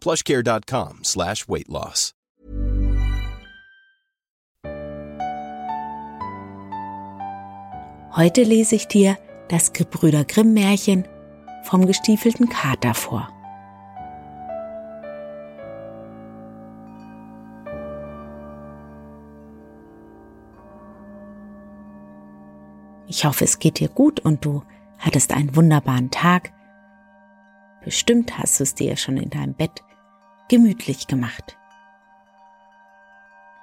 plushcare.com slash weight loss. Heute lese ich dir das Gebrüder Grimm Märchen vom gestiefelten Kater vor. Ich hoffe, es geht dir gut und du hattest einen wunderbaren Tag. Bestimmt hast du es dir schon in deinem Bett gemütlich gemacht.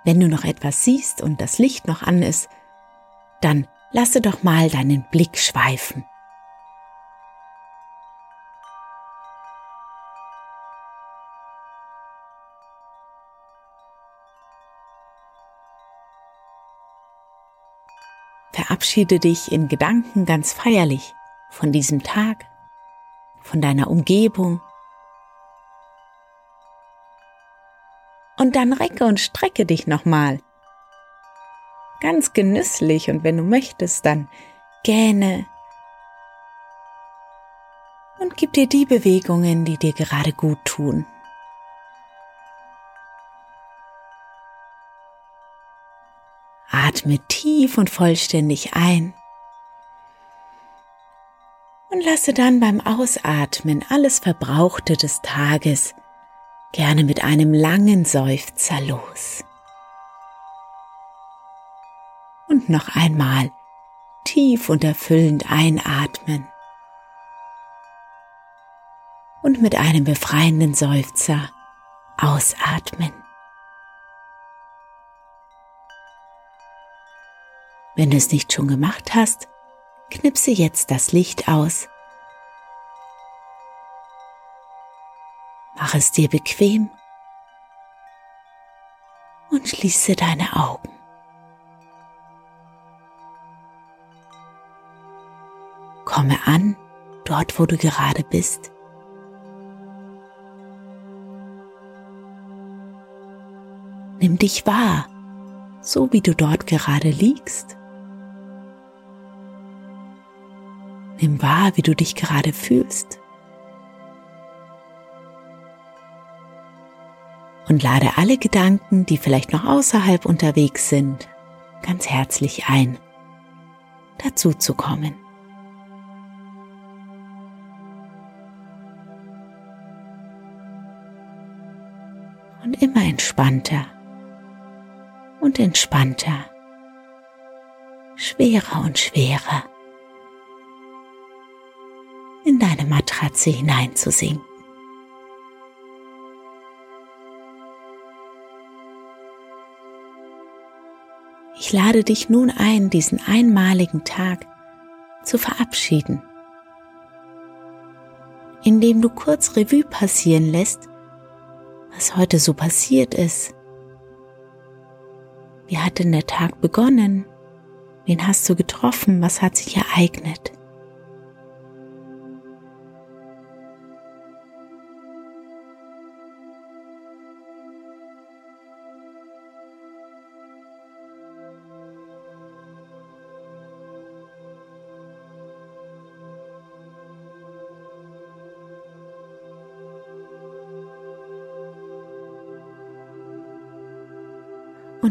Wenn du noch etwas siehst und das Licht noch an ist, dann lasse doch mal deinen Blick schweifen. Verabschiede dich in Gedanken ganz feierlich von diesem Tag, von deiner Umgebung. Und dann recke und strecke dich nochmal. Ganz genüsslich und wenn du möchtest, dann gähne und gib dir die Bewegungen, die dir gerade gut tun. Atme tief und vollständig ein und lasse dann beim Ausatmen alles Verbrauchte des Tages gerne mit einem langen Seufzer los. Und noch einmal tief und erfüllend einatmen und mit einem befreienden Seufzer ausatmen. Wenn du es nicht schon gemacht hast, knipse jetzt das Licht aus. Mach es dir bequem und schließe deine Augen. Komme an, dort wo du gerade bist. Nimm dich wahr, so wie du dort gerade liegst. Nimm wahr, wie du dich gerade fühlst. Und lade alle Gedanken, die vielleicht noch außerhalb unterwegs sind, ganz herzlich ein, dazu zu kommen. Und immer entspannter und entspannter, schwerer und schwerer in deine Matratze hineinzusinken. Ich lade dich nun ein, diesen einmaligen Tag zu verabschieden, indem du kurz Revue passieren lässt, was heute so passiert ist. Wie hat denn der Tag begonnen? Wen hast du getroffen? Was hat sich ereignet?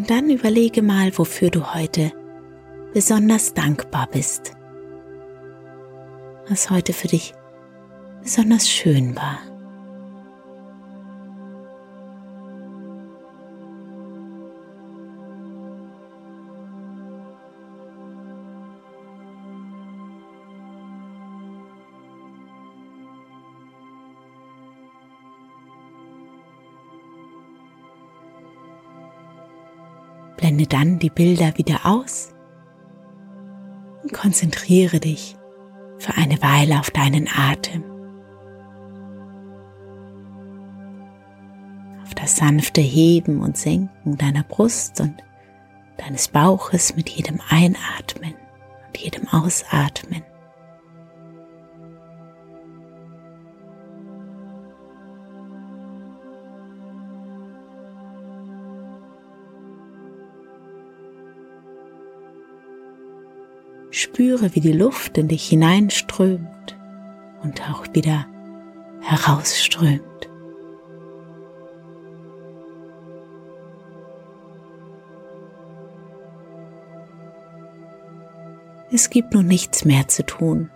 Dann überlege mal, wofür du heute besonders dankbar bist. Was heute für dich besonders schön war. Blende dann die Bilder wieder aus und konzentriere dich für eine Weile auf deinen Atem. Auf das sanfte Heben und Senken deiner Brust und deines Bauches mit jedem Einatmen und jedem Ausatmen. Spüre, wie die Luft in dich hineinströmt und auch wieder herausströmt. Es gibt nun nichts mehr zu tun,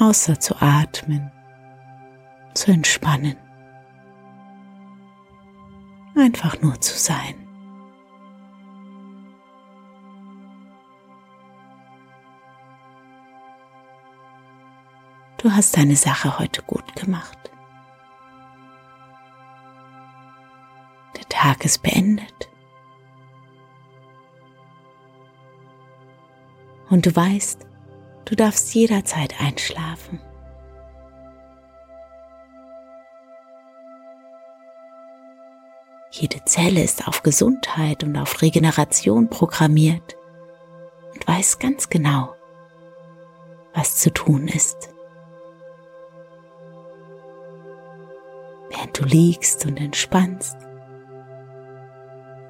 außer zu atmen, zu entspannen, einfach nur zu sein. Du hast deine Sache heute gut gemacht. Der Tag ist beendet. Und du weißt, du darfst jederzeit einschlafen. Jede Zelle ist auf Gesundheit und auf Regeneration programmiert und weiß ganz genau, was zu tun ist. Du liegst und entspannst,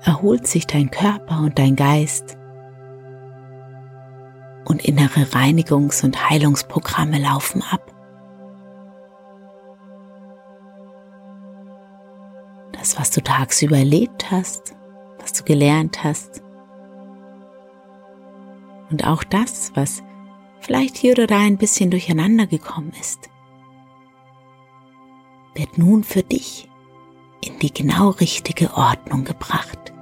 erholt sich dein Körper und dein Geist und innere Reinigungs- und Heilungsprogramme laufen ab. Das, was du tagsüber erlebt hast, was du gelernt hast und auch das, was vielleicht hier oder da ein bisschen durcheinander gekommen ist, wird nun für dich in die genau richtige Ordnung gebracht.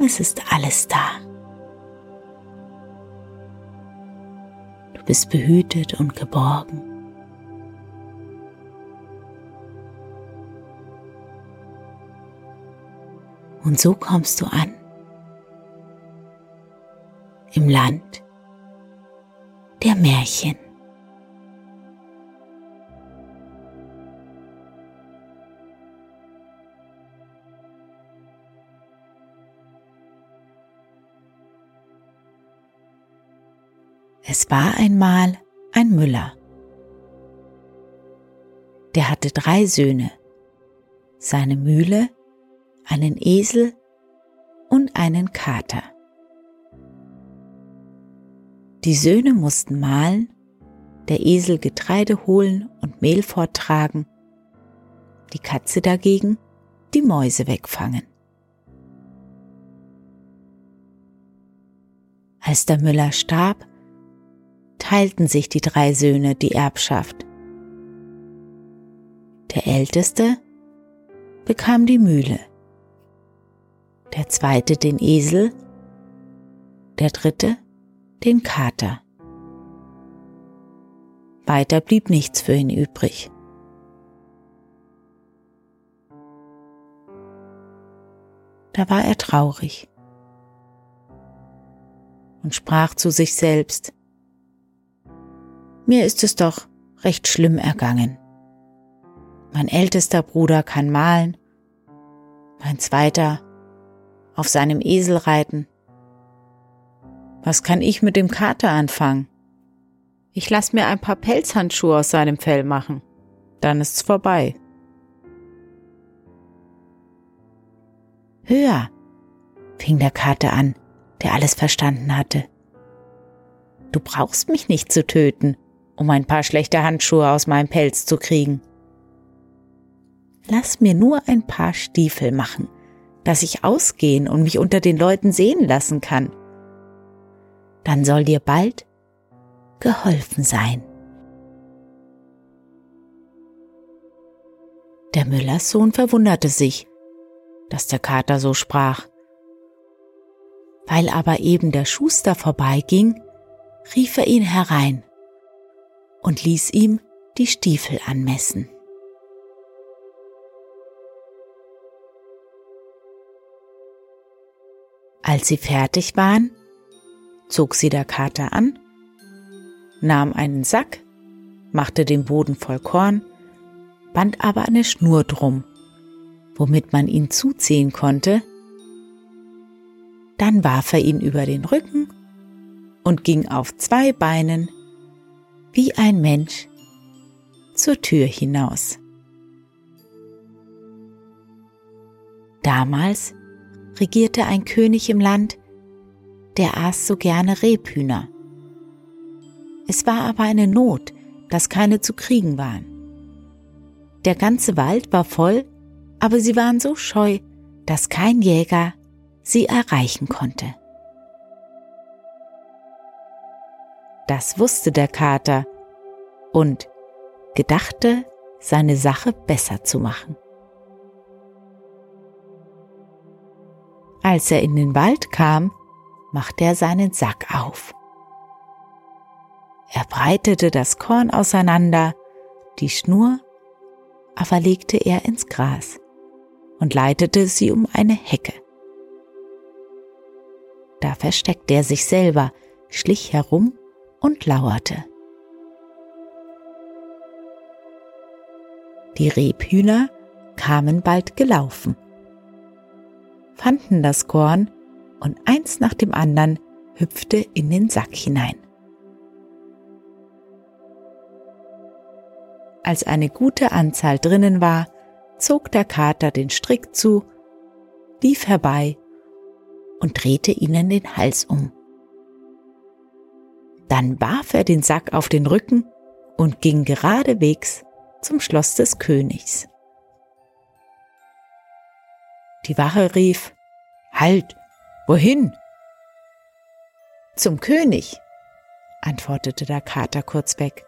Es ist alles da. Du bist behütet und geborgen. Und so kommst du an im Land der Märchen. Es war einmal ein Müller. Der hatte drei Söhne, seine Mühle, einen Esel und einen Kater. Die Söhne mussten mahlen, der Esel Getreide holen und Mehl forttragen, die Katze dagegen die Mäuse wegfangen. Als der Müller starb, teilten sich die drei Söhne die Erbschaft. Der älteste bekam die Mühle, der zweite den Esel, der dritte den Kater. Weiter blieb nichts für ihn übrig. Da war er traurig und sprach zu sich selbst, mir ist es doch recht schlimm ergangen. Mein ältester Bruder kann malen, mein zweiter auf seinem Esel reiten was kann ich mit dem Kater anfangen? Ich lass mir ein paar Pelzhandschuhe aus seinem Fell machen. Dann ist's vorbei. Höher, fing der Kater an, der alles verstanden hatte. Du brauchst mich nicht zu töten, um ein paar schlechte Handschuhe aus meinem Pelz zu kriegen. Lass mir nur ein paar Stiefel machen, dass ich ausgehen und mich unter den Leuten sehen lassen kann dann soll dir bald geholfen sein. Der Müllers Sohn verwunderte sich, dass der Kater so sprach. Weil aber eben der Schuster vorbeiging, rief er ihn herein und ließ ihm die Stiefel anmessen. Als sie fertig waren, zog sie der Kater an, nahm einen Sack, machte den Boden voll Korn, band aber eine Schnur drum, womit man ihn zuziehen konnte. Dann warf er ihn über den Rücken und ging auf zwei Beinen wie ein Mensch zur Tür hinaus. Damals regierte ein König im Land, der aß so gerne Rebhühner. Es war aber eine Not, dass keine zu kriegen waren. Der ganze Wald war voll, aber sie waren so scheu, dass kein Jäger sie erreichen konnte. Das wusste der Kater und gedachte, seine Sache besser zu machen. Als er in den Wald kam, machte er seinen Sack auf. Er breitete das Korn auseinander, die Schnur aber legte er ins Gras und leitete sie um eine Hecke. Da versteckte er sich selber, schlich herum und lauerte. Die Rebhühner kamen bald gelaufen, fanden das Korn und eins nach dem anderen hüpfte in den Sack hinein. Als eine gute Anzahl drinnen war, zog der Kater den Strick zu, lief herbei und drehte ihnen den Hals um. Dann warf er den Sack auf den Rücken und ging geradewegs zum Schloss des Königs. Die Wache rief, Halt, wohin? Zum König, antwortete der Kater kurzweg.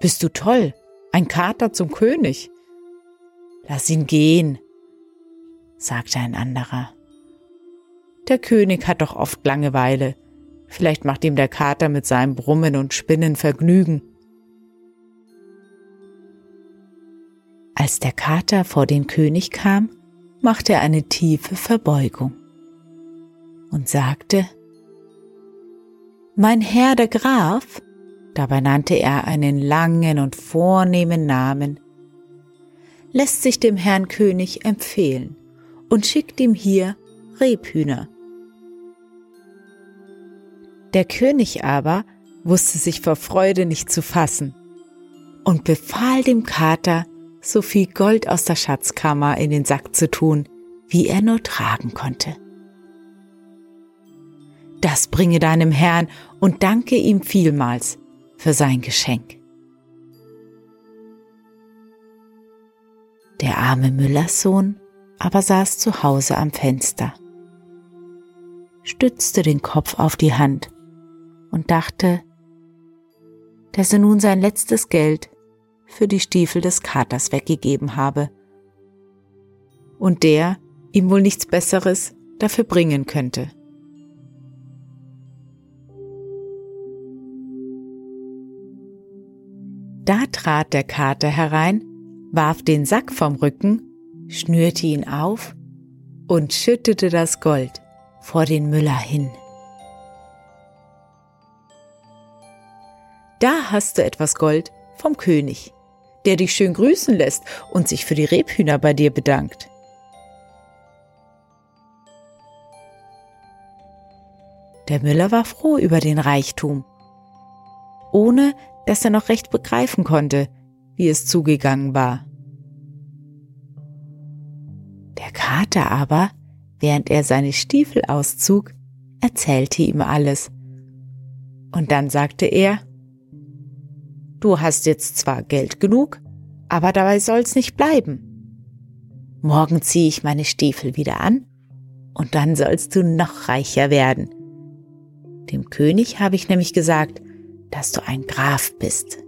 Bist du toll, ein Kater zum König? Lass ihn gehen, sagte ein anderer. Der König hat doch oft Langeweile. Vielleicht macht ihm der Kater mit seinem Brummen und Spinnen Vergnügen. Als der Kater vor den König kam, machte er eine tiefe Verbeugung und sagte, Mein Herr der Graf, dabei nannte er einen langen und vornehmen Namen, lässt sich dem Herrn König empfehlen und schickt ihm hier Rebhühner. Der König aber wusste sich vor Freude nicht zu fassen und befahl dem Kater, so viel Gold aus der Schatzkammer in den Sack zu tun, wie er nur tragen konnte. Das bringe deinem Herrn und danke ihm vielmals für sein Geschenk. Der arme Müllerssohn aber saß zu Hause am Fenster, stützte den Kopf auf die Hand und dachte, dass er nun sein letztes Geld für die Stiefel des Katers weggegeben habe und der ihm wohl nichts Besseres dafür bringen könnte. Da trat der Kater herein, warf den Sack vom Rücken, schnürte ihn auf und schüttete das Gold vor den Müller hin. Da hast du etwas Gold vom König der dich schön grüßen lässt und sich für die Rebhühner bei dir bedankt. Der Müller war froh über den Reichtum, ohne dass er noch recht begreifen konnte, wie es zugegangen war. Der Kater aber, während er seine Stiefel auszog, erzählte ihm alles. Und dann sagte er, Du hast jetzt zwar Geld genug, aber dabei soll's nicht bleiben. Morgen ziehe ich meine Stiefel wieder an und dann sollst du noch reicher werden. Dem König habe ich nämlich gesagt, dass du ein Graf bist.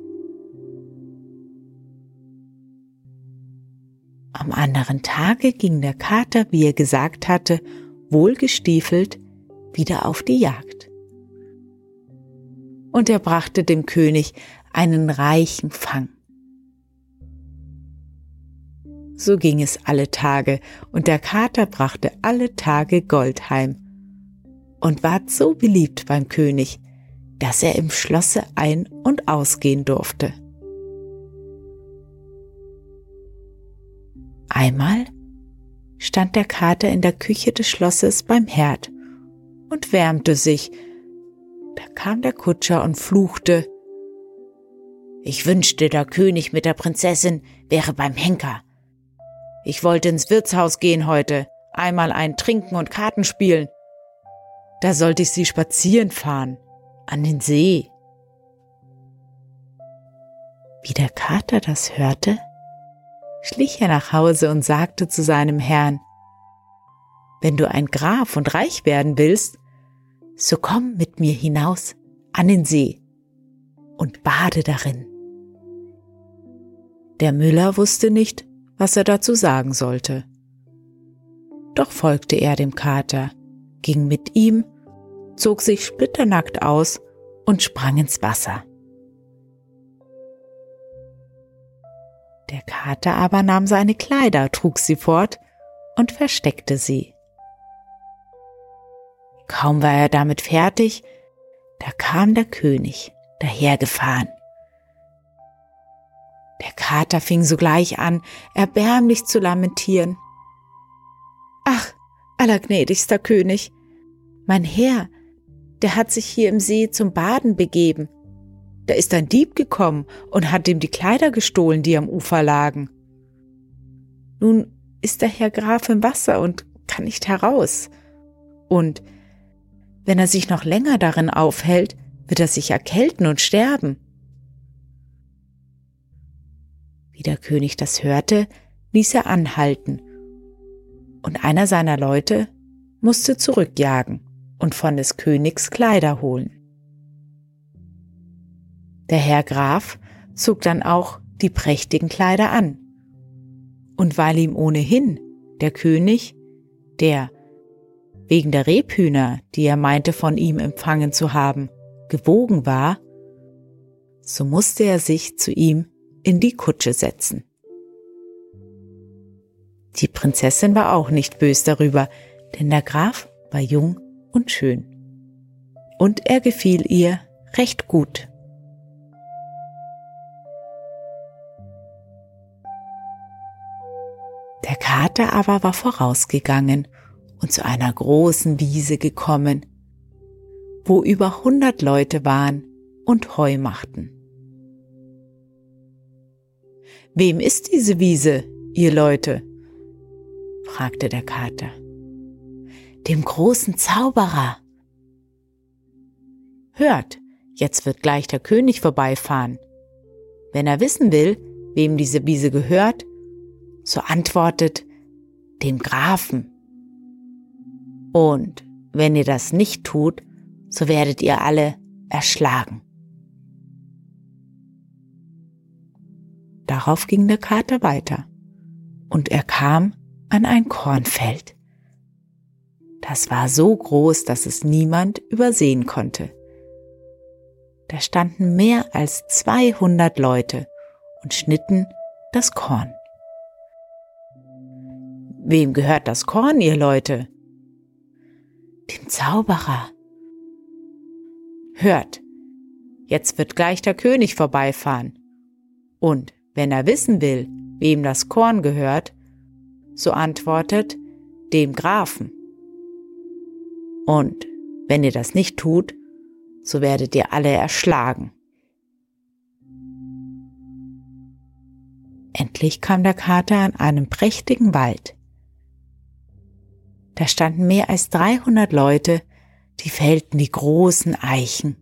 Am anderen Tage ging der Kater, wie er gesagt hatte, wohlgestiefelt wieder auf die Jagd. Und er brachte dem König einen reichen Fang. So ging es alle Tage, und der Kater brachte alle Tage Gold heim und ward so beliebt beim König, dass er im Schlosse ein- und ausgehen durfte. Einmal stand der Kater in der Küche des Schlosses beim Herd und wärmte sich. Da kam der Kutscher und fluchte. Ich wünschte, der König mit der Prinzessin wäre beim Henker. Ich wollte ins Wirtshaus gehen heute, einmal ein Trinken und Karten spielen. Da sollte ich sie spazieren fahren, an den See. Wie der Kater das hörte, schlich er nach Hause und sagte zu seinem Herrn, Wenn du ein Graf und reich werden willst, so komm mit mir hinaus an den See und bade darin. Der Müller wusste nicht, was er dazu sagen sollte. Doch folgte er dem Kater, ging mit ihm, zog sich splitternackt aus und sprang ins Wasser. Der Kater aber nahm seine Kleider, trug sie fort und versteckte sie. Kaum war er damit fertig, da kam der König dahergefahren. Kater fing sogleich an, erbärmlich zu lamentieren. Ach, allergnädigster König, mein Herr, der hat sich hier im See zum Baden begeben. Da ist ein Dieb gekommen und hat ihm die Kleider gestohlen, die am Ufer lagen. Nun ist der Herr Graf im Wasser und kann nicht heraus. Und wenn er sich noch länger darin aufhält, wird er sich erkälten und sterben. Der König das hörte, ließ er anhalten, und einer seiner Leute musste zurückjagen und von des Königs Kleider holen. Der Herr Graf zog dann auch die prächtigen Kleider an. Und weil ihm ohnehin der König, der wegen der Rebhühner, die er meinte von ihm empfangen zu haben, gewogen war, so musste er sich zu ihm in die Kutsche setzen. Die Prinzessin war auch nicht bös darüber, denn der Graf war jung und schön. Und er gefiel ihr recht gut. Der Kater aber war vorausgegangen und zu einer großen Wiese gekommen, wo über hundert Leute waren und Heu machten. Wem ist diese Wiese, ihr Leute? fragte der Kater. Dem großen Zauberer. Hört, jetzt wird gleich der König vorbeifahren. Wenn er wissen will, wem diese Wiese gehört, so antwortet dem Grafen. Und wenn ihr das nicht tut, so werdet ihr alle erschlagen. Darauf ging der Kater weiter und er kam an ein Kornfeld. Das war so groß, dass es niemand übersehen konnte. Da standen mehr als 200 Leute und schnitten das Korn. Wem gehört das Korn, ihr Leute? Dem Zauberer. Hört, jetzt wird gleich der König vorbeifahren. Und wenn er wissen will, wem das Korn gehört, so antwortet dem Grafen. Und wenn ihr das nicht tut, so werdet ihr alle erschlagen. Endlich kam der Kater an einem prächtigen Wald. Da standen mehr als 300 Leute, die fällten die großen Eichen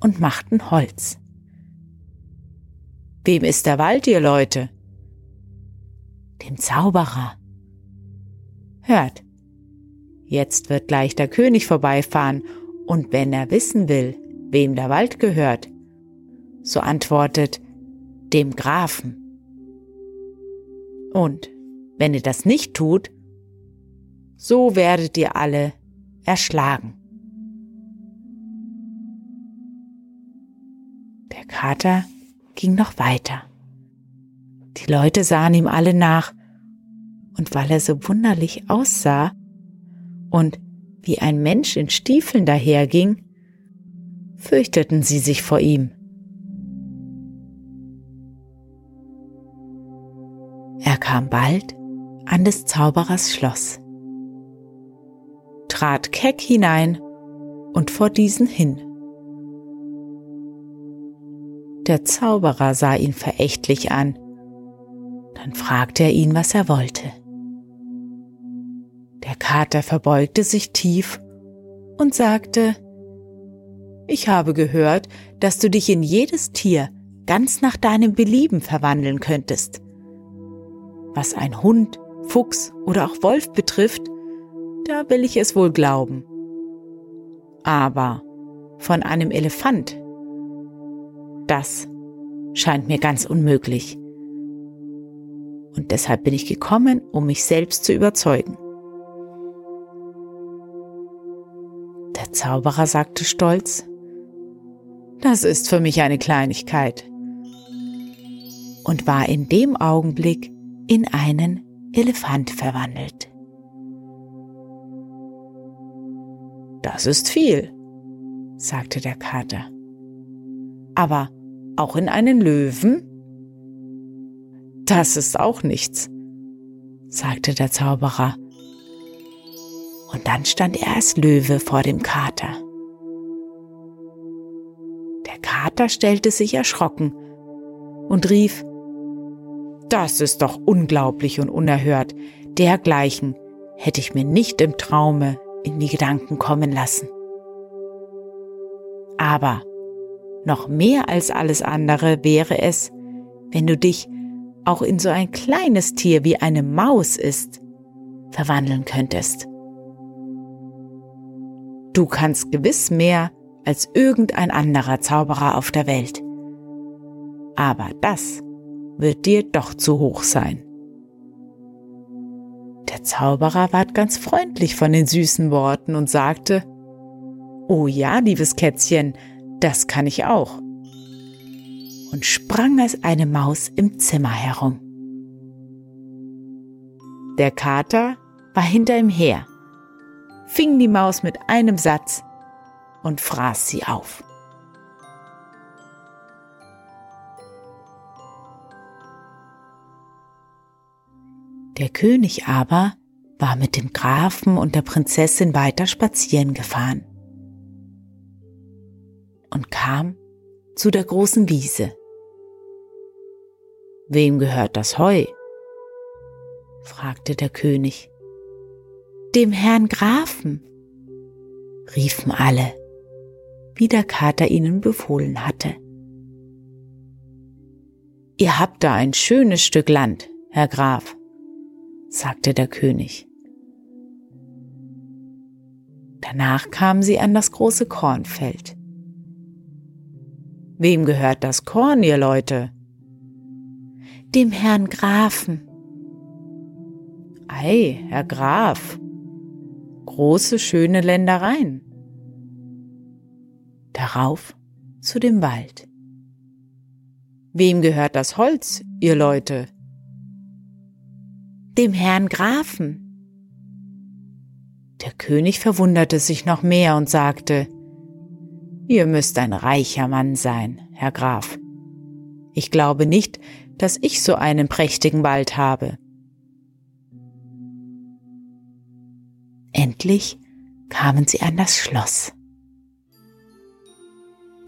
und machten Holz. Wem ist der Wald, ihr Leute? Dem Zauberer. Hört, jetzt wird gleich der König vorbeifahren, und wenn er wissen will, wem der Wald gehört, so antwortet dem Grafen. Und wenn ihr das nicht tut, so werdet ihr alle erschlagen. Der Kater ging noch weiter. Die Leute sahen ihm alle nach, und weil er so wunderlich aussah und wie ein Mensch in Stiefeln daherging, fürchteten sie sich vor ihm. Er kam bald an des Zauberers Schloss, trat keck hinein und vor diesen hin. Der Zauberer sah ihn verächtlich an, dann fragte er ihn, was er wollte. Der Kater verbeugte sich tief und sagte, Ich habe gehört, dass du dich in jedes Tier ganz nach deinem Belieben verwandeln könntest. Was ein Hund, Fuchs oder auch Wolf betrifft, da will ich es wohl glauben. Aber von einem Elefant, das scheint mir ganz unmöglich. Und deshalb bin ich gekommen, um mich selbst zu überzeugen. Der Zauberer sagte stolz, das ist für mich eine Kleinigkeit und war in dem Augenblick in einen Elefant verwandelt. Das ist viel, sagte der Kater. Aber auch in einen Löwen? Das ist auch nichts, sagte der Zauberer und dann stand er als Löwe vor dem Kater. Der Kater stellte sich erschrocken und rief, Das ist doch unglaublich und unerhört, dergleichen hätte ich mir nicht im Traume in die Gedanken kommen lassen. Aber noch mehr als alles andere wäre es, wenn du dich auch in so ein kleines Tier wie eine Maus ist, verwandeln könntest. Du kannst gewiss mehr als irgendein anderer Zauberer auf der Welt. Aber das wird dir doch zu hoch sein. Der Zauberer ward ganz freundlich von den süßen Worten und sagte, Oh ja, liebes Kätzchen, das kann ich auch. Und sprang als eine Maus im Zimmer herum. Der Kater war hinter ihm her fing die Maus mit einem Satz und fraß sie auf. Der König aber war mit dem Grafen und der Prinzessin weiter spazieren gefahren und kam zu der großen Wiese. Wem gehört das Heu? fragte der König dem Herrn Grafen, riefen alle, wie der Kater ihnen befohlen hatte. Ihr habt da ein schönes Stück Land, Herr Graf, sagte der König. Danach kamen sie an das große Kornfeld. Wem gehört das Korn, ihr Leute? Dem Herrn Grafen. Ei, Herr Graf, große, schöne Ländereien. Darauf zu dem Wald. Wem gehört das Holz, ihr Leute? Dem Herrn Grafen. Der König verwunderte sich noch mehr und sagte, Ihr müsst ein reicher Mann sein, Herr Graf. Ich glaube nicht, dass ich so einen prächtigen Wald habe. Endlich kamen sie an das Schloss.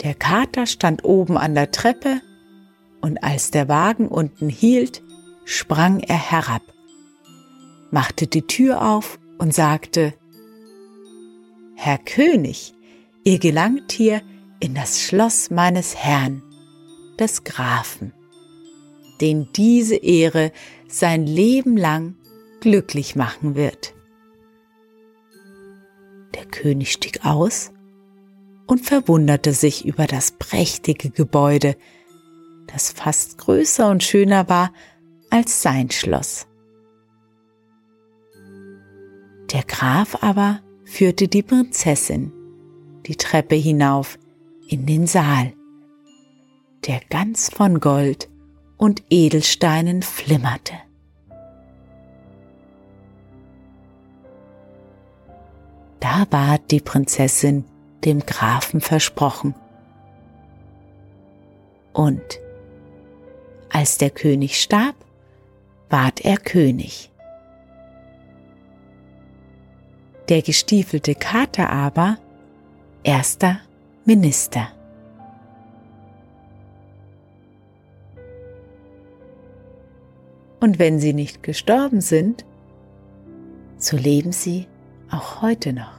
Der Kater stand oben an der Treppe und als der Wagen unten hielt, sprang er herab, machte die Tür auf und sagte, Herr König, ihr gelangt hier in das Schloss meines Herrn, des Grafen, den diese Ehre sein Leben lang glücklich machen wird. Der König stieg aus und verwunderte sich über das prächtige Gebäude, das fast größer und schöner war als sein Schloss. Der Graf aber führte die Prinzessin die Treppe hinauf in den Saal, der ganz von Gold und Edelsteinen flimmerte. Da ward die Prinzessin dem Grafen versprochen. Und als der König starb, ward er König. Der gestiefelte Kater aber erster Minister. Und wenn sie nicht gestorben sind, so leben sie auch heute noch.